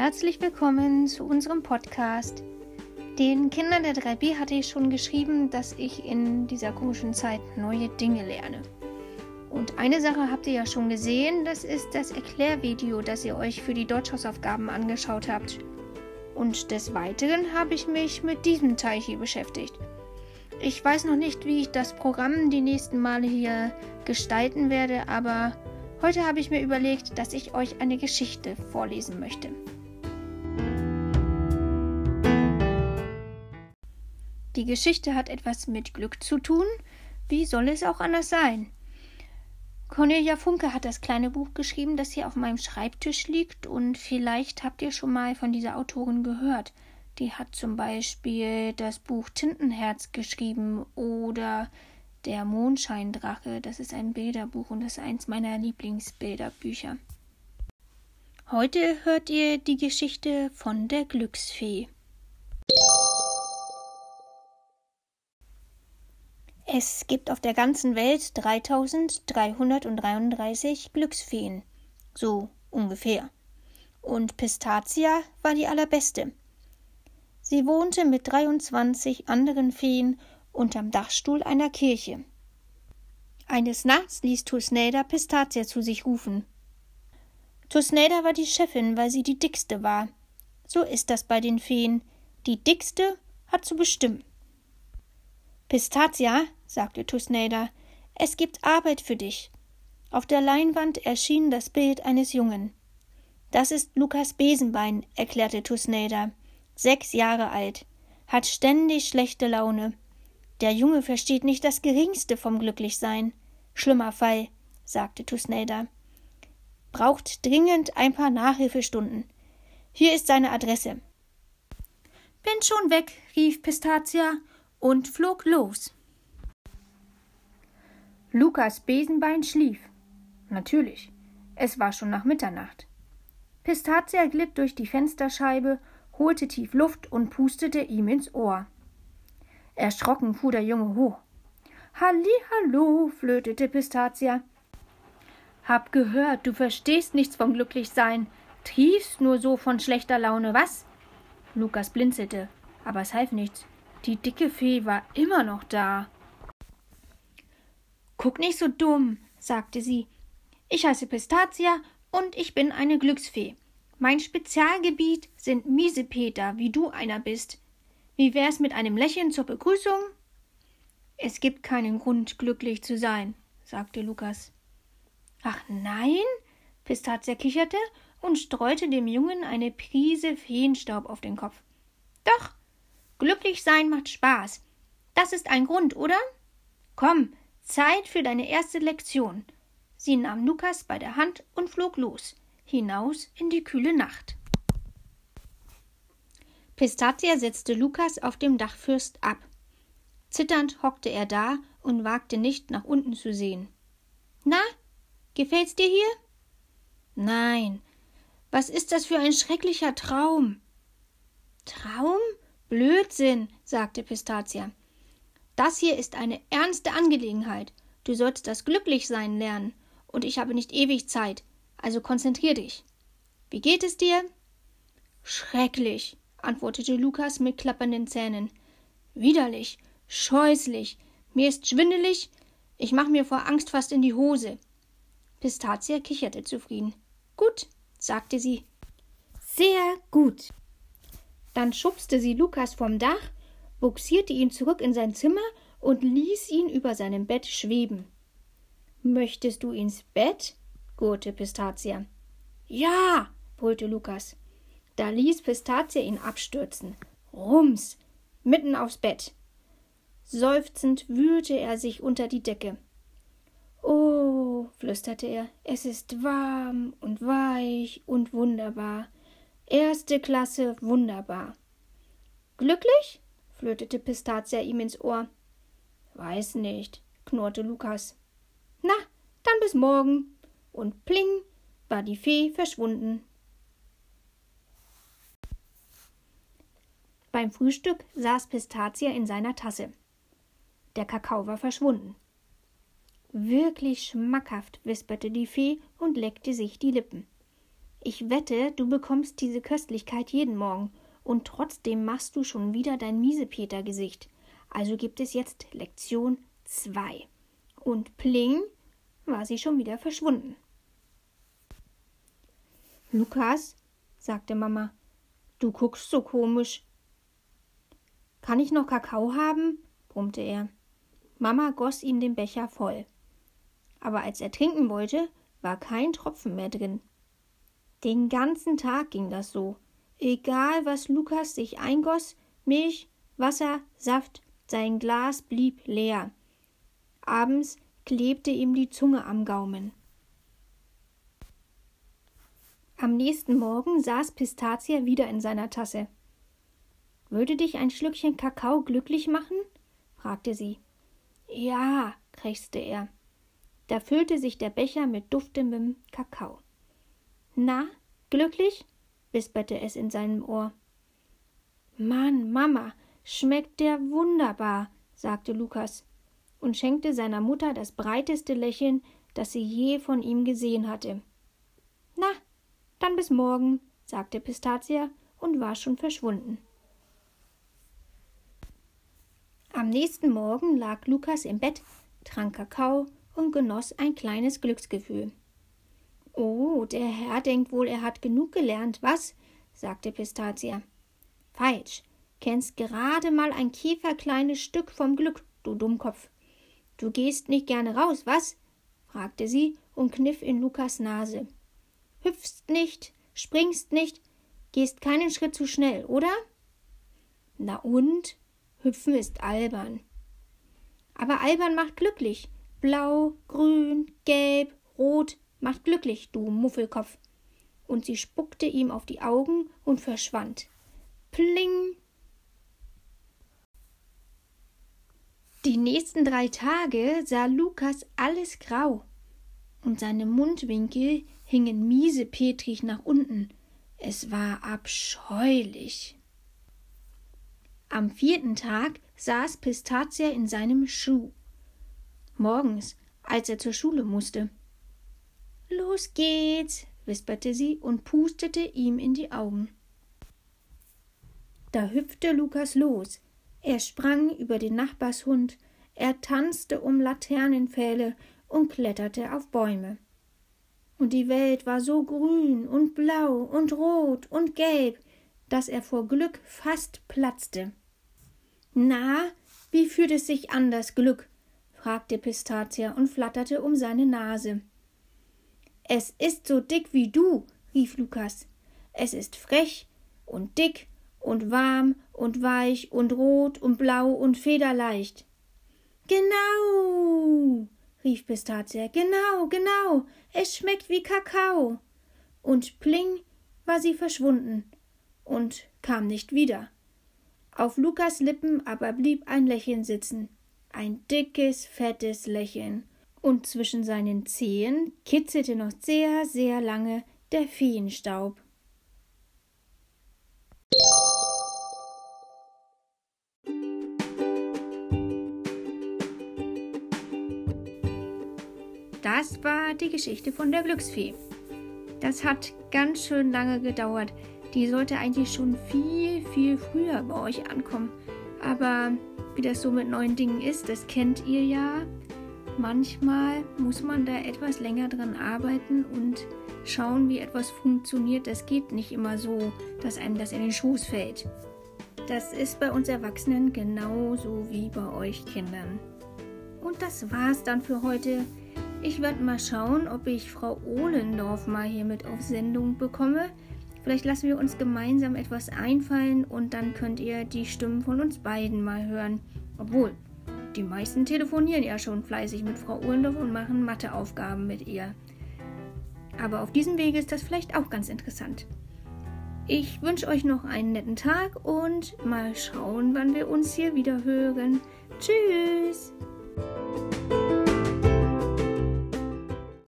Herzlich willkommen zu unserem Podcast. Den Kindern der 3B hatte ich schon geschrieben, dass ich in dieser komischen Zeit neue Dinge lerne. Und eine Sache habt ihr ja schon gesehen, das ist das Erklärvideo, das ihr euch für die Deutschhausaufgaben angeschaut habt. Und des Weiteren habe ich mich mit diesem Teil hier beschäftigt. Ich weiß noch nicht, wie ich das Programm die nächsten Male hier gestalten werde, aber heute habe ich mir überlegt, dass ich euch eine Geschichte vorlesen möchte. Die Geschichte hat etwas mit Glück zu tun. Wie soll es auch anders sein? Cornelia Funke hat das kleine Buch geschrieben, das hier auf meinem Schreibtisch liegt, und vielleicht habt ihr schon mal von dieser Autorin gehört. Die hat zum Beispiel das Buch Tintenherz geschrieben oder Der Mondscheindrache. Das ist ein Bilderbuch und das ist eins meiner Lieblingsbilderbücher. Heute hört ihr die Geschichte von der Glücksfee. Es gibt auf der ganzen Welt 3333 Glücksfeen. So ungefähr. Und Pistacia war die allerbeste. Sie wohnte mit 23 anderen Feen unterm Dachstuhl einer Kirche. Eines Nachts ließ Tusnelda Pistacia zu sich rufen. Tusnelda war die Chefin, weil sie die dickste war. So ist das bei den Feen. Die dickste hat zu bestimmen. Pistacia, sagte Tusnelda, es gibt Arbeit für dich. Auf der Leinwand erschien das Bild eines Jungen. Das ist Lukas Besenbein, erklärte Tusnelda. Sechs Jahre alt, hat ständig schlechte Laune. Der Junge versteht nicht das geringste vom Glücklichsein. Schlimmer Fall, sagte Tusnelda. Braucht dringend ein paar Nachhilfestunden. Hier ist seine Adresse. Bin schon weg, rief Pistacia und flog los. Lukas Besenbein schlief. Natürlich, es war schon nach Mitternacht. Pistacia glitt durch die Fensterscheibe, holte tief Luft und pustete ihm ins Ohr. Erschrocken fuhr der Junge hoch. Hallo, flötete Pistacia. Hab gehört, du verstehst nichts vom Glücklichsein, triefst nur so von schlechter Laune, was? Lukas blinzelte, aber es half nichts. Die dicke Fee war immer noch da. Guck nicht so dumm, sagte sie. Ich heiße Pistacia und ich bin eine Glücksfee. Mein Spezialgebiet sind Miesepeter, wie du einer bist. Wie wär's mit einem Lächeln zur Begrüßung? Es gibt keinen Grund, glücklich zu sein, sagte Lukas. Ach nein? Pistacia kicherte und streute dem Jungen eine Prise Feenstaub auf den Kopf. Doch, Glücklich sein macht Spaß. Das ist ein Grund, oder? Komm, Zeit für deine erste Lektion. Sie nahm Lukas bei der Hand und flog los, hinaus in die kühle Nacht. Pistacia setzte Lukas auf dem Dachfürst ab. Zitternd hockte er da und wagte nicht nach unten zu sehen. Na, gefällt's dir hier? Nein. Was ist das für ein schrecklicher Traum? Traum? Blödsinn, sagte Pistacia. Das hier ist eine ernste Angelegenheit. Du sollst das Glücklichsein lernen, und ich habe nicht ewig Zeit, also konzentrier dich. Wie geht es dir? Schrecklich, antwortete Lukas mit klappernden Zähnen. Widerlich, scheußlich, mir ist schwindelig, ich mach mir vor Angst fast in die Hose. Pistacia kicherte zufrieden. Gut, sagte sie. Sehr gut. Dann schubste sie Lukas vom Dach, buxierte ihn zurück in sein Zimmer und ließ ihn über seinem Bett schweben. Möchtest du ins Bett? gurrte Pistacia. Ja, brüllte Lukas. Da ließ Pistacia ihn abstürzen. Rums, mitten aufs Bett. Seufzend wühlte er sich unter die Decke. Oh, flüsterte er, es ist warm und weich und wunderbar. Erste Klasse, wunderbar. Glücklich? Flötete Pistacia ihm ins Ohr. Weiß nicht, knurrte Lukas. Na, dann bis morgen. Und pling war die Fee verschwunden. Beim Frühstück saß Pistacia in seiner Tasse. Der Kakao war verschwunden. Wirklich schmackhaft, wisperte die Fee und leckte sich die Lippen. Ich wette, du bekommst diese Köstlichkeit jeden Morgen, und trotzdem machst du schon wieder dein Miesepeter-Gesicht. Also gibt es jetzt Lektion 2. Und pling war sie schon wieder verschwunden. Lukas, sagte Mama, du guckst so komisch. Kann ich noch Kakao haben? brummte er. Mama goss ihm den Becher voll. Aber als er trinken wollte, war kein Tropfen mehr drin. Den ganzen Tag ging das so. Egal, was Lukas sich eingoss, Milch, Wasser, Saft, sein Glas blieb leer. Abends klebte ihm die Zunge am Gaumen. Am nächsten Morgen saß Pistazie wieder in seiner Tasse. Würde dich ein Schlückchen Kakao glücklich machen? fragte sie. Ja, krächzte er. Da füllte sich der Becher mit duftendem Kakao. Na, glücklich? Wisperte es in seinem Ohr. Mann, Mama, schmeckt der wunderbar, sagte Lukas und schenkte seiner Mutter das breiteste Lächeln, das sie je von ihm gesehen hatte. Na, dann bis morgen, sagte Pistacia und war schon verschwunden. Am nächsten Morgen lag Lukas im Bett, trank Kakao und genoss ein kleines Glücksgefühl. Oh, der Herr denkt wohl, er hat genug gelernt, was? sagte Pistacia. Falsch. Kennst gerade mal ein Kieferkleines Stück vom Glück, du Dummkopf. Du gehst nicht gerne raus, was? fragte sie und kniff in Lukas Nase. Hüpfst nicht, springst nicht, gehst keinen Schritt zu schnell, oder? Na und? Hüpfen ist albern. Aber albern macht glücklich. Blau, grün, gelb, rot macht glücklich, du Muffelkopf. Und sie spuckte ihm auf die Augen und verschwand. Pling! Die nächsten drei Tage sah Lukas alles grau, und seine Mundwinkel hingen miesepetrig nach unten. Es war abscheulich. Am vierten Tag saß Pistacia in seinem Schuh. Morgens, als er zur Schule musste. Los geht's, wisperte sie und pustete ihm in die Augen. Da hüpfte Lukas los. Er sprang über den Nachbarshund, er tanzte um Laternenpfähle und kletterte auf Bäume. Und die Welt war so grün und blau und rot und gelb, dass er vor Glück fast platzte. Na, wie fühlt es sich an, das Glück? fragte Pistacia und flatterte um seine Nase. Es ist so dick wie du, rief Lukas. Es ist frech und dick und warm und weich und rot und blau und federleicht. Genau, rief Pistacia, genau, genau, es schmeckt wie Kakao. Und pling war sie verschwunden und kam nicht wieder. Auf Lukas Lippen aber blieb ein Lächeln sitzen, ein dickes, fettes Lächeln, und zwischen seinen Zehen kitzelte noch sehr, sehr lange der Feenstaub. Das war die Geschichte von der Glücksfee. Das hat ganz schön lange gedauert. Die sollte eigentlich schon viel, viel früher bei euch ankommen. Aber wie das so mit neuen Dingen ist, das kennt ihr ja. Manchmal muss man da etwas länger dran arbeiten und schauen, wie etwas funktioniert. Das geht nicht immer so, dass einem das in den Schoß fällt. Das ist bei uns Erwachsenen genauso wie bei euch Kindern. Und das war's dann für heute. Ich werde mal schauen, ob ich Frau Ohlendorf mal hier mit auf Sendung bekomme. Vielleicht lassen wir uns gemeinsam etwas einfallen und dann könnt ihr die Stimmen von uns beiden mal hören. Obwohl, die meisten telefonieren ja schon fleißig mit Frau Ohlendorf und machen Matheaufgaben mit ihr. Aber auf diesem Wege ist das vielleicht auch ganz interessant. Ich wünsche euch noch einen netten Tag und mal schauen, wann wir uns hier wieder hören. Tschüss!